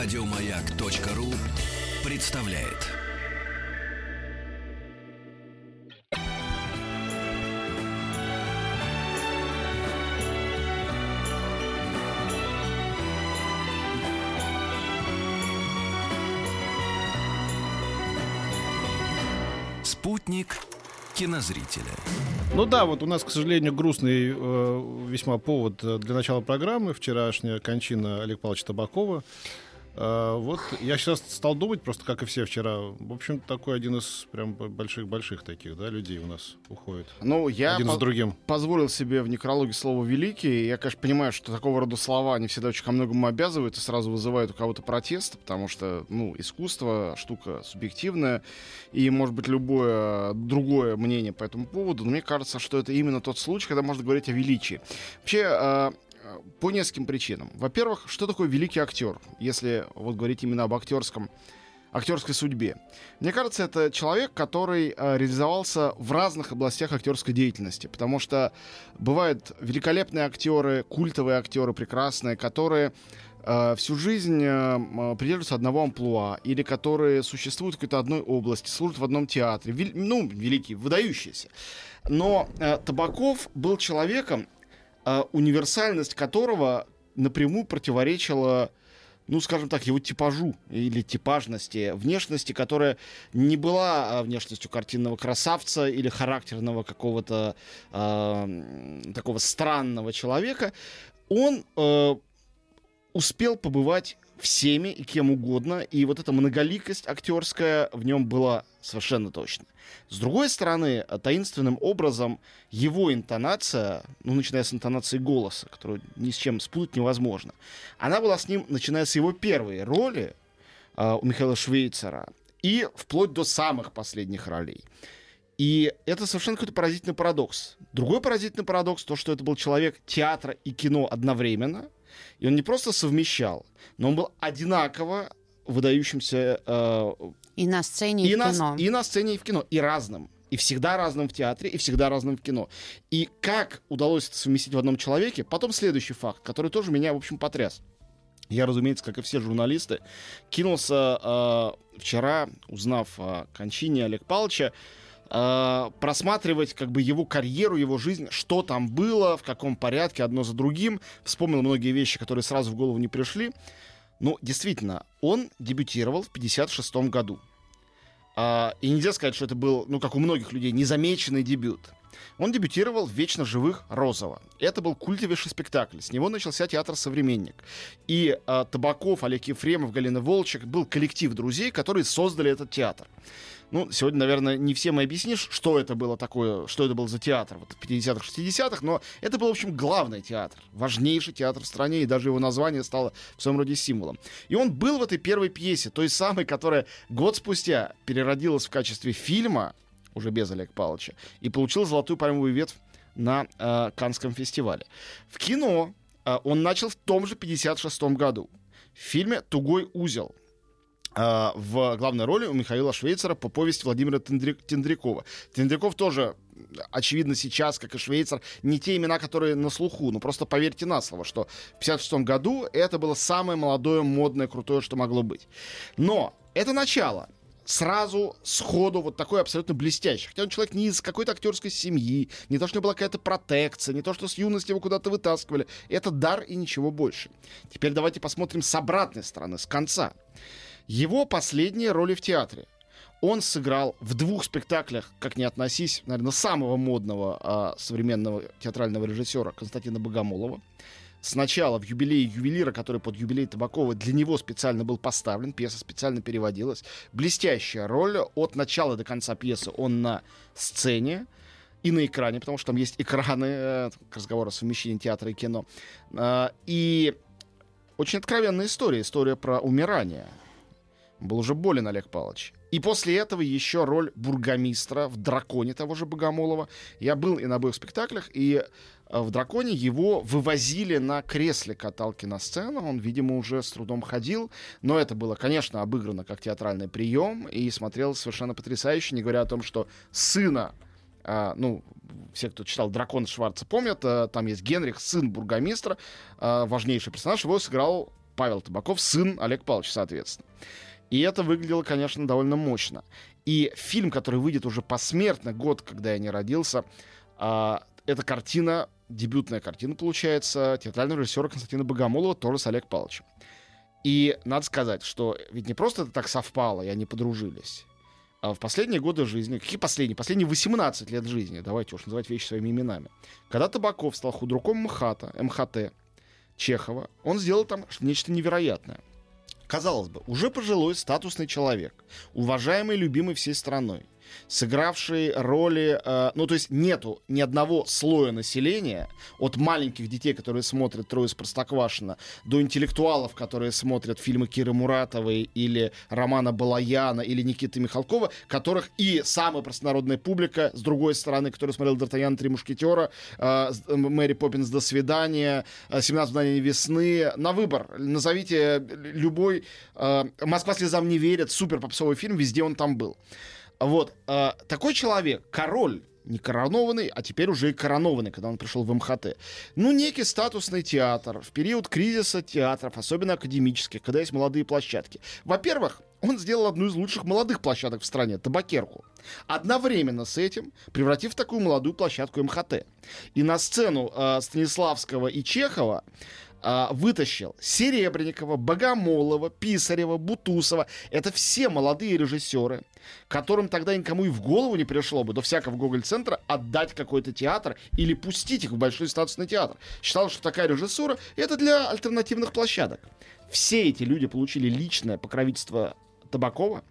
Радиомаяк.ру представляет. Спутник кинозрителя. Ну да, вот у нас, к сожалению, грустный э, весьма повод э, для начала программы. Вчерашняя кончина Олега Павловича Табакова. Э, вот я сейчас стал думать, просто как и все вчера. В общем, такой один из прям больших-больших таких, да, людей у нас уходит. Ну, я один по- с другим. позволил себе в некрологе слово «великий». Я, конечно, понимаю, что такого рода слова, они всегда очень ко многому обязывают и сразу вызывают у кого-то протест, потому что, ну, искусство — штука субъективная, и, может быть, любое другое мнение по этому поводу, но мне кажется, что это именно тот случай, когда можно говорить о величии. Вообще, э, по нескольким причинам. Во-первых, что такое великий актер, если вот говорить именно об актерском актерской судьбе. Мне кажется, это человек, который э, реализовался в разных областях актерской деятельности, потому что бывают великолепные актеры, культовые актеры, прекрасные, которые э, всю жизнь э, придерживаются одного амплуа, или которые существуют в какой-то одной области, служат в одном театре, Вел- ну, великие, выдающиеся. Но э, Табаков был человеком, универсальность которого напрямую противоречила ну, скажем так, его типажу или типажности, внешности, которая не была а, внешностью картинного красавца или характерного какого-то а, м, такого странного человека, он э, успел побывать всеми и кем угодно, и вот эта многоликость актерская в нем была совершенно точно. С другой стороны, таинственным образом его интонация, ну, начиная с интонации голоса, которую ни с чем спутать невозможно, она была с ним, начиная с его первой роли э, у Михаила Швейцера и вплоть до самых последних ролей. И это совершенно какой-то поразительный парадокс. Другой поразительный парадокс то, что это был человек театра и кино одновременно, и он не просто совмещал, но он был одинаково выдающимся э, И на сцене, и, и, в на, кино. и на сцене, и в кино, и разным. И всегда разным в театре, и всегда разным в кино. И как удалось это совместить в одном человеке, потом следующий факт, который тоже меня, в общем, потряс. Я, разумеется, как и все журналисты, кинулся э, вчера, узнав о кончине Олега Павловича, э, просматривать как бы его карьеру, его жизнь, что там было, в каком порядке, одно за другим. Вспомнил многие вещи, которые сразу в голову не пришли. Ну, действительно, он дебютировал в 56 году. А, и нельзя сказать, что это был, ну, как у многих людей, незамеченный дебют. Он дебютировал в «Вечно живых» Розова. Это был культовейший спектакль. С него начался театр «Современник». И а, Табаков, Олег Ефремов, Галина Волчек был коллектив друзей, которые создали этот театр. Ну, сегодня, наверное, не всем и объяснишь, что это было такое, что это был за театр вот, в 50-х, 60-х, но это был, в общем, главный театр, важнейший театр в стране, и даже его название стало в своем роде символом. И он был в этой первой пьесе, той самой, которая год спустя переродилась в качестве фильма, уже без Олега Павловича, и получил золотую пальмовую ветвь на э, Канском фестивале. В кино э, он начал в том же 56 году. В фильме «Тугой узел», а, в главной роли у Михаила Швейцера по повести Владимира Тендри- Тендрякова. Тендряков тоже, очевидно, сейчас, как и Швейцер, не те имена, которые на слуху. Но просто поверьте на слово, что в 56 году это было самое молодое, модное, крутое, что могло быть. Но это начало сразу, сходу, вот такой абсолютно блестящий. Хотя он человек не из какой-то актерской семьи, не то, что была какая-то протекция, не то, что с юности его куда-то вытаскивали. Это дар и ничего больше. Теперь давайте посмотрим с обратной стороны, с конца. Его последние роли в театре. Он сыграл в двух спектаклях, как ни относись, наверное, самого модного а, современного театрального режиссера Константина Богомолова. Сначала в юбилее ювелира, который под юбилей Табакова для него специально был поставлен, пьеса специально переводилась. Блестящая роль от начала до конца пьесы он на сцене и на экране, потому что там есть экраны э, к разговору о совмещении театра и кино. А, И очень откровенная история, история про умирание. Был уже болен Олег Павлович. И после этого еще роль бургомистра в «Драконе» того же Богомолова. Я был и на обоих спектаклях, и э, в «Драконе» его вывозили на кресле каталки на сцену. Он, видимо, уже с трудом ходил. Но это было, конечно, обыграно как театральный прием и смотрелось совершенно потрясающе, не говоря о том, что сына а, ну, все, кто читал «Дракон Шварца», помнят, а, там есть Генрих, сын бургомистра, а, важнейший персонаж, его сыграл Павел Табаков, сын Олег Павлович, соответственно. И это выглядело, конечно, довольно мощно. И фильм, который выйдет уже посмертно, год, когда я не родился, а, это картина, дебютная картина, получается, театрального режиссера Константина Богомолова, тоже с Олег Павловичем. И надо сказать, что ведь не просто это так совпало, и они подружились. А в последние годы жизни, какие последние? Последние 18 лет жизни, давайте уж называть вещи своими именами. Когда Табаков стал худруком МХАТа, МХТ Чехова, он сделал там нечто невероятное. Казалось бы, уже пожилой статусный человек, уважаемый, любимый всей страной, сыгравший роли, э, ну то есть нету ни одного слоя населения, от маленьких детей, которые смотрят «Трое из Простоквашино», до интеллектуалов, которые смотрят фильмы Киры Муратовой или Романа Балаяна или Никиты Михалкова, которых и самая простонародная публика, с другой стороны, которая смотрел «Д'Артаньян. Три мушкетера», э, «Мэри Поппинс. До свидания», «17 мгновений весны», на выбор. Назовите любой э, «Москва слезам не верит», супер попсовый фильм, везде он там был. Вот, э, такой человек, король, не коронованный, а теперь уже и коронованный, когда он пришел в МХТ. Ну, некий статусный театр в период кризиса театров, особенно академических, когда есть молодые площадки. Во-первых, он сделал одну из лучших молодых площадок в стране, табакерку. Одновременно с этим превратив такую молодую площадку МХТ. И на сцену э, Станиславского и Чехова а, вытащил Серебренникова, Богомолова, Писарева, Бутусова. Это все молодые режиссеры, которым тогда никому и в голову не пришло бы до всякого Гоголь-центра отдать какой-то театр или пустить их в большой статусный театр. Считал, что такая режиссура это для альтернативных площадок. Все эти люди получили личное покровительство Табакова.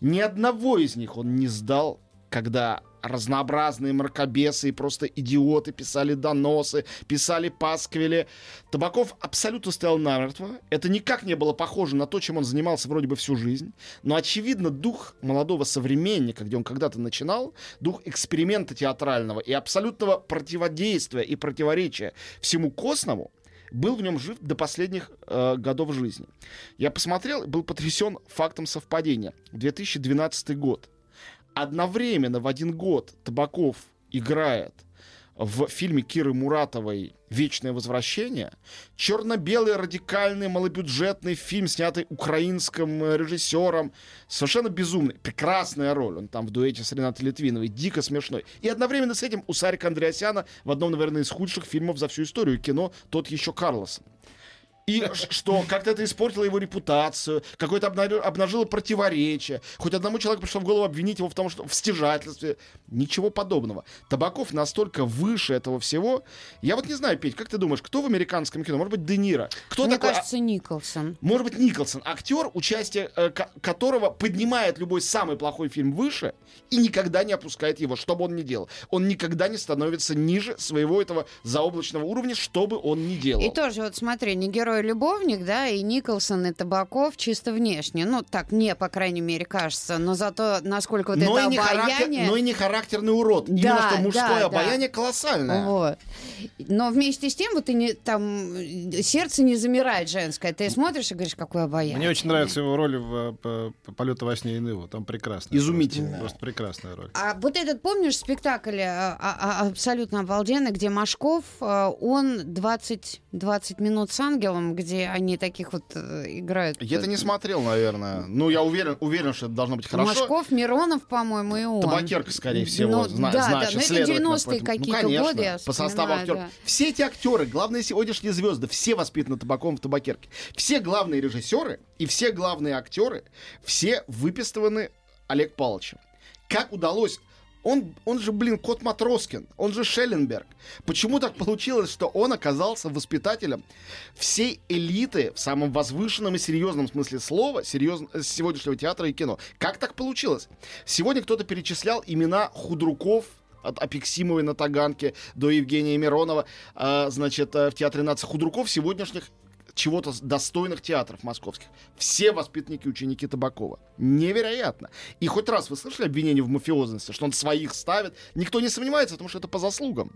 Ни одного из них он не сдал, когда разнообразные мракобесы и просто идиоты писали доносы, писали пасквили. Табаков абсолютно стоял намертво. Это никак не было похоже на то, чем он занимался вроде бы всю жизнь. Но, очевидно, дух молодого современника, где он когда-то начинал, дух эксперимента театрального и абсолютного противодействия и противоречия всему косному, был в нем жив до последних э, годов жизни. Я посмотрел, был потрясен фактом совпадения. 2012 год одновременно в один год Табаков играет в фильме Киры Муратовой «Вечное возвращение», черно-белый, радикальный, малобюджетный фильм, снятый украинским э, режиссером, совершенно безумный, прекрасная роль, он там в дуэте с Ренатой Литвиновой, дико смешной. И одновременно с этим у Сарика Андреасяна в одном, наверное, из худших фильмов за всю историю кино «Тот еще Карлосон». И что, как-то это испортило его репутацию, какое-то обнажило противоречие. Хоть одному человеку пришло в голову обвинить его в том, что в стяжательстве. Ничего подобного. Табаков настолько выше этого всего. Я вот не знаю, Петь, как ты думаешь, кто в американском кино? Может быть, Де Ниро? Кто Мне такой? кажется, Николсон. Может быть, Николсон. Актер, участие э, которого поднимает любой самый плохой фильм выше и никогда не опускает его, что бы он ни делал. Он никогда не становится ниже своего этого заоблачного уровня, что бы он ни делал. И тоже, вот смотри, не герой любовник, да, и Николсон, и Табаков чисто внешне. Ну, так мне, по крайней мере, кажется. Но зато насколько вот но это и не обаяние... Характер, но и не характерный урод. Да, Именно что мужское да, обаяние колоссальное. Вот. Но вместе с тем, вот ты не, там сердце не замирает женское. Ты смотришь и говоришь, какое обаяние. Мне очень нравится его роль в «Полеты во сне и наяву». Там прекрасная. Изумительная. Просто, просто прекрасная роль. А вот этот, помнишь, спектакль а, а, абсолютно обалденный, где Машков, а, он 20, 20 минут с ангелом, где они таких вот э, играют. Я это не смотрел, наверное. Ну, я уверен, уверен, что это должно быть хорошо. Машков, Миронов, по-моему, и он. Табакерка, скорее всего, Ну, зна- да, значит, да, но это следовательно, 90-е поэтому- какие-то ну, конечно, годы, я по составу актеров. да. Все эти актеры, главные сегодняшние звезды, все воспитаны табаком в табакерке. Все главные режиссеры и все главные актеры, все выпистываны Олег Павловичем. Как удалось он, он же, блин, Кот Матроскин, он же Шелленберг. Почему так получилось, что он оказался воспитателем всей элиты в самом возвышенном и серьезном смысле слова серьез... сегодняшнего театра и кино? Как так получилось? Сегодня кто-то перечислял имена худруков, от Апексимовой на Таганке до Евгения Миронова, а, значит, э, в Театре нации худруков сегодняшних чего-то достойных театров московских. Все воспитанники, ученики Табакова. Невероятно. И хоть раз вы слышали обвинение в мафиозности, что он своих ставит? Никто не сомневается, потому что это по заслугам.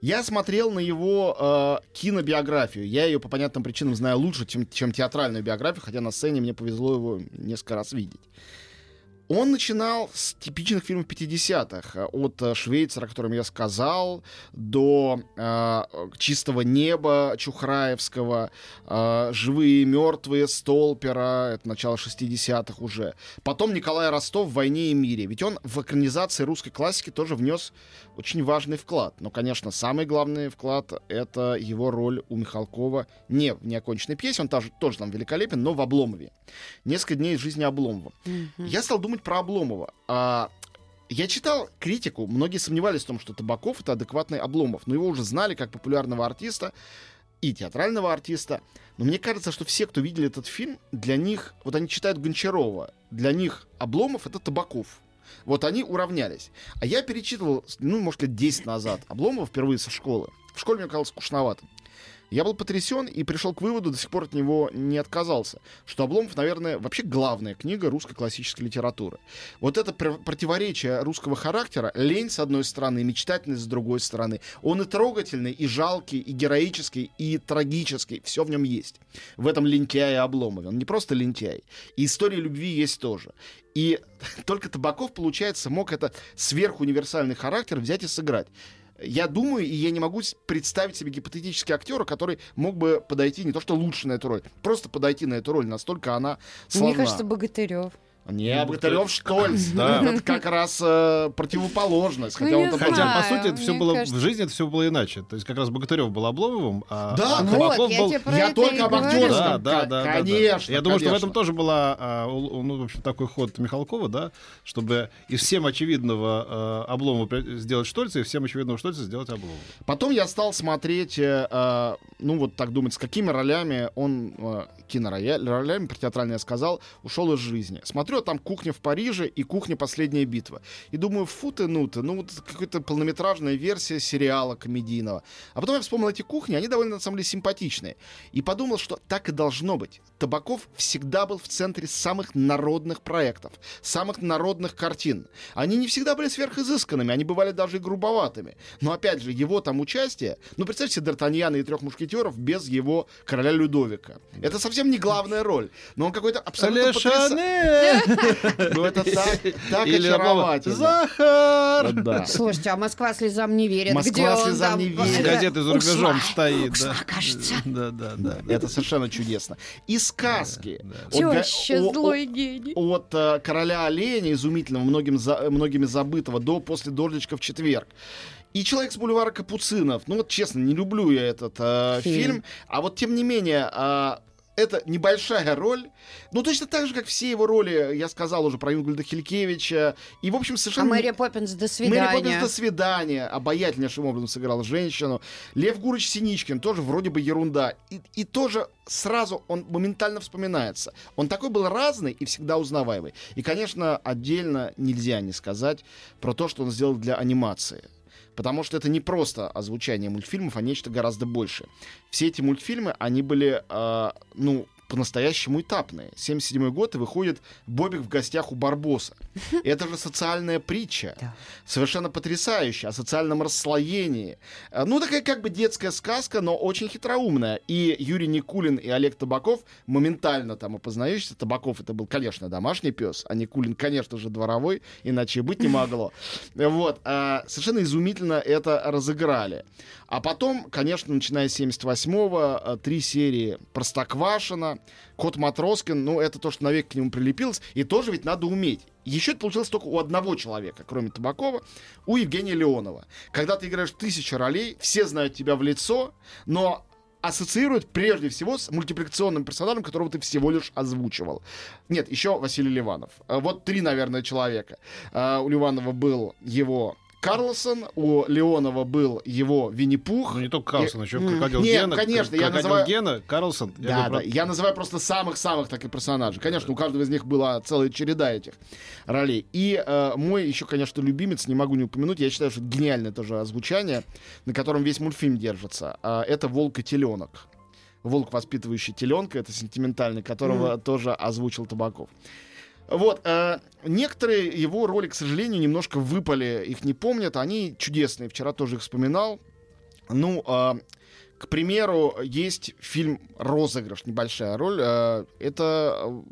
Я смотрел на его э, кинобиографию. Я ее по понятным причинам знаю лучше, чем, чем театральную биографию, хотя на сцене мне повезло его несколько раз видеть. Он начинал с типичных фильмов 50-х. От э, «Швейцара», о котором я сказал, до э, «Чистого неба» Чухраевского, э, «Живые и мертвые» Столпера, это начало 60-х уже. Потом Николай Ростов в «Войне и мире». Ведь он в экранизации русской классики тоже внес очень важный вклад. Но, конечно, самый главный вклад — это его роль у Михалкова не в неоконченной пьесе, он тоже, тоже там великолепен, но в «Обломове». Несколько дней из жизни Обломова. Мгм. Я стал думать про Обломова. А, я читал критику, многие сомневались в том, что Табаков — это адекватный Обломов, но его уже знали как популярного артиста и театрального артиста. Но мне кажется, что все, кто видели этот фильм, для них, вот они читают Гончарова, для них Обломов — это Табаков. Вот они уравнялись. А я перечитывал, ну, может, лет 10 назад, Обломова впервые со школы. В школе мне казалось скучновато. Я был потрясен и пришел к выводу, до сих пор от него не отказался, что Обломов, наверное, вообще главная книга русской классической литературы. Вот это пр- противоречие русского характера, лень с одной стороны, мечтательность с другой стороны. Он и трогательный, и жалкий, и героический, и трагический. Все в нем есть. В этом лентяе Обломове. Он не просто лентяй. И история любви есть тоже. И только Табаков, получается, мог это сверхуниверсальный характер взять и сыграть. Я думаю, и я не могу представить себе гипотетически актера, который мог бы подойти не то что лучше на эту роль, просто подойти на эту роль, настолько она славна. Мне кажется, Богатырев. Не, Богатырев Штольц. Да. Это как раз э, противоположность. Ну, Хотя он Хотя, по сути, это все было кажется- в жизни это все было иначе. То есть как раз Богатырев был Обломовым, а, Да, а вот, Табаков Вот, я был... Я только об актерском. Да, да, да, конечно, да. Я думаю, что в этом тоже была, а, ну, в общем, такой ход Михалкова, да, чтобы из всем очевидного э, Обломова сделать Штольца, и всем очевидного Штольца сделать Обломова. Потом я стал смотреть, э, э, ну вот так думать, с какими ролями он, э, киноролями, про театральное я сказал, ушел из жизни. Смотрю, а там «Кухня в Париже» и «Кухня. Последняя битва». И думаю, фу ты, ну ты, ну вот какая-то полнометражная версия сериала комедийного. А потом я вспомнил эти кухни, они довольно, на самом деле, симпатичные. И подумал, что так и должно быть. Табаков всегда был в центре самых народных проектов, самых народных картин. Они не всегда были сверхизысканными, они бывали даже и грубоватыми. Но опять же, его там участие, ну представьте Д'Артаньяна и трех мушкетеров без его короля Людовика. Это совсем не главная роль, но он какой-то абсолютно потряса- Ну это так, так Или очаровательно. Захар! Да. Слушайте, а Москва слезам не верит. Москва Где он слезам там? не верит. С газетой за рубежом ушла, стоит, ушла, да. кажется. Да, да, да. Это совершенно чудесно. И сказки. Теща, злой гений. От э, короля оленя, изумительного, многим за- многими забытого, до после дождичка в четверг. И человек с бульвара Капуцинов. Ну вот честно, не люблю я этот э, Фильм. фильм. А вот тем не менее, э, это небольшая роль. Ну, точно так же, как все его роли, я сказал уже про Юнгольда Хилькевича. И, в общем, А совершенно... не- Мэри Поппинс до Мэри свидания. Поппинс до свидания. Обаятельнейшим образом сыграл женщину. Лев Гурыч Синичкин тоже вроде бы ерунда. И, и тоже сразу он моментально вспоминается. Он такой был разный и всегда узнаваемый. И, конечно, отдельно нельзя не сказать про то, что он сделал для анимации. Потому что это не просто озвучание мультфильмов, а нечто гораздо большее. Все эти мультфильмы, они были, э, ну, по-настоящему этапные. 77 год, и выходит Бобик в гостях у Барбоса. Это же социальная притча. Да. Совершенно потрясающая. О социальном расслоении. Э, Ну, такая как бы детская сказка, но очень хитроумная. И Юрий Никулин и Олег Табаков моментально там опознающиеся. Табаков это был, конечно, домашний пес, а Никулин, конечно же, дворовой, иначе и быть не могло. Вот. э, Совершенно изумительно это разыграли. А потом, конечно, начиная с 78-го, э, три серии Простоквашина, Кот Матроскин, ну, это то, что навек к нему прилепилось, и тоже ведь надо уметь. Еще это получилось только у одного человека, кроме Табакова, у Евгения Леонова. Когда ты играешь тысячу ролей, все знают тебя в лицо, но ассоциируют прежде всего с мультипликационным персонажем, которого ты всего лишь озвучивал. Нет, еще Василий Ливанов. А Вот три, наверное, человека. А, У Ливанова был его Карлсон, у Леонова был его Винни-Пух. Ну, не только Карлсон, еще крокодил Нет, Гена. конечно, я крокодил называю- Гена, Карлсон. Я Да, говорю да. про- Я называю просто самых-самых таких персонажей. Конечно, у каждого из них была целая череда этих ролей. И э, мой еще, конечно, любимец, не могу не упомянуть, я считаю, что это гениальное тоже озвучание, на котором весь мультфильм держится. А, это «Волк и теленок». Волк, воспитывающий теленка, это сентиментальный, которого тоже озвучил Табаков. Вот, э, некоторые его роли, к сожалению, немножко выпали, их не помнят, они чудесные, вчера тоже их вспоминал. Ну, э, к примеру, есть фильм «Розыгрыш», небольшая роль. э, это э,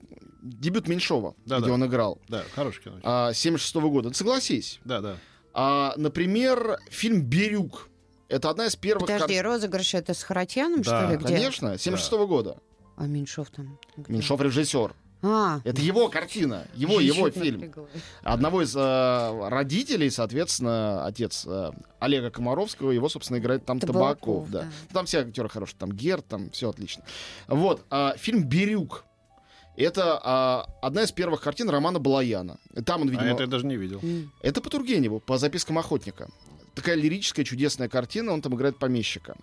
дебют Меньшова, Да, где да. он играл, Да, хороший кино. а, 76 года. Согласись. Да, да. А, например, фильм «Бирюк». Это одна из первых... Подожди, кар- розыгрыш это с Харатьяном, Да, что ли, где? Конечно, 76 года. А Меньшов там? где? Меньшов режиссер. А, Это его картина, его, его фильм. напряглась. Одного из э, родителей, соответственно, отец э, Олега Комаровского, его, собственно, играет там Табаков. Табаков, да. да. Там все актеры хорошие, там Герд, там все отлично. Вот, а, фильм «Бирюк». Это а, одна из первых картин Романа Балаяна. Там он, А видимо... это я даже не видел. Это по Тургеневу, по запискам охотника. Такая лирическая, чудесная картина, он там играет помещика.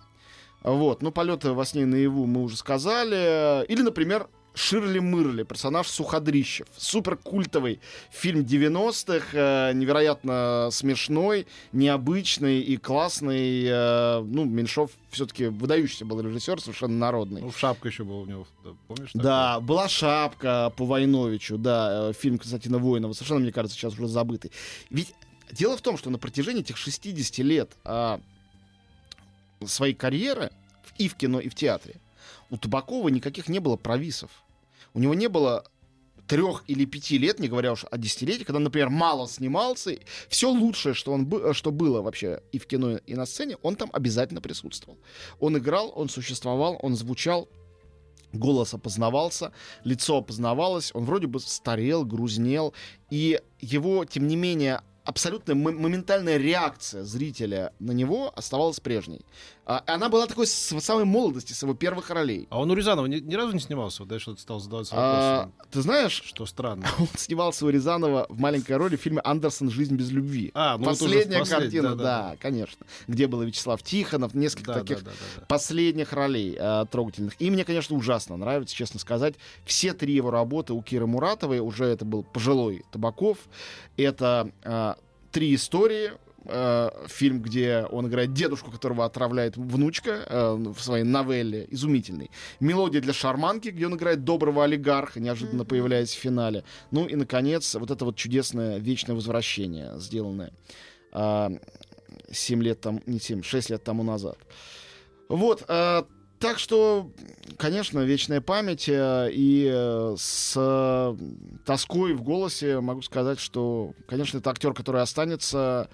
Вот, ну, полеты во сне наяву мы уже сказали. Или, например, Ширли Мырли, персонаж Суходрищев. Супер культовый фильм 90-х, э, невероятно смешной, необычный и классный. э, ну, Меньшов все-таки выдающийся был режиссер, совершенно народный. Ну, шапка еще была у него, помнишь? Да, была шапка по Войновичу, да, э, фильм Константина Воинова, совершенно, мне кажется, сейчас уже забытый. Ведь дело в том, что на протяжении этих 60 лет а, своей карьеры и в кино, и в театре у Табакова никаких не было провисов. У него не было трех или пяти лет, не говоря уж о десятилетии, когда, например, мало снимался, все лучшее, что, он, что было вообще и в кино, и на сцене, он там обязательно присутствовал. Он играл, он существовал, он звучал, голос опознавался, лицо опознавалось, он вроде бы старел, грузнел, и его, тем не менее, абсолютно мо- моментальная реакция зрителя на него оставалась прежней. А, она была такой с самой молодости, с его первых ролей. А он у Рязанова ни, ни разу не снимался? Вот дальше что-то стал задаваться А, вопросом. ты знаешь, Что странно. он снимался у Рязанова в маленькой роли в фильме «Андерсон. Жизнь без любви». А, ну вот Последняя в послед- картина, да, да-да-да. конечно. Где был Вячеслав Тихонов, несколько Да, таких да, да, да, да. последних ролей э, трогательных. И мне, конечно, ужасно нравится, честно сказать, все три его работы у Киры Муратовой. Уже это был пожилой Табаков. Это э, три истории. э, фильм, где он играет дедушку, которого отравляет внучка э, в своей новелле, изумительный. Мелодия для шарманки, где он играет доброго олигарха, неожиданно Мгм. появляясь в финале. Ну и, наконец, вот это вот чудесное вечное возвращение, сделанное а, 7 лет там, не 7, 6 лет тому назад. Вот, э, так что, конечно, вечная память э, и э, с э, тоской в голосе могу сказать, что, конечно, это актер, который останется.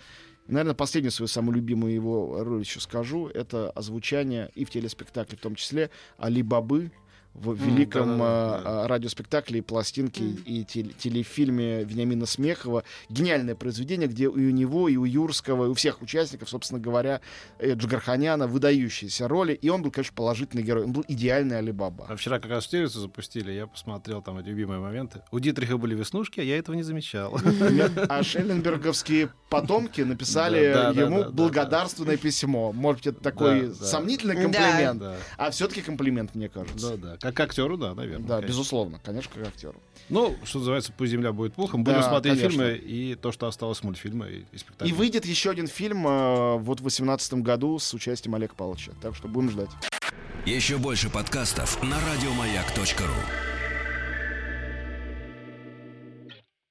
Наверное, последнюю свою самую любимую его роль еще скажу. Это озвучание и в телеспектакле в том числе Али Бабы в великом да-да-да, э, да. э, радиоспектакле, и пластинке Мгм. и теле- телефильме Вениамина Смехова. Гениальное произведение, где и у него, и у Юрского, и у всех участников, собственно говоря, э, Джигарханяна выдающиеся роли. И он был, конечно, положительный герой. Он был идеальный Алибаба. А вчера как раз «Стерицу» запустили, я посмотрел там эти любимые моменты. У Дитриха были веснушки, а я этого не замечал. А шелленберговские потомки написали Да, да, да, ему да, да, благодарственное письмо. Может быть, это такой Да, да. сомнительный Да. комплимент, Да, а все-таки комплимент, мне кажется. да, да. Как актеру, да, наверное. Да, конечно. безусловно, конечно, как актеру. Ну, что называется, пусть земля будет пухом. Будем Да, смотреть конечно. фильмы и то, что осталось мультфильма и, и спектакля. И выйдет еще один фильм э, вот в 2018 году с участием Олега Павловича. Так что будем ждать. Еще больше подкастов на радиомаяк.ру.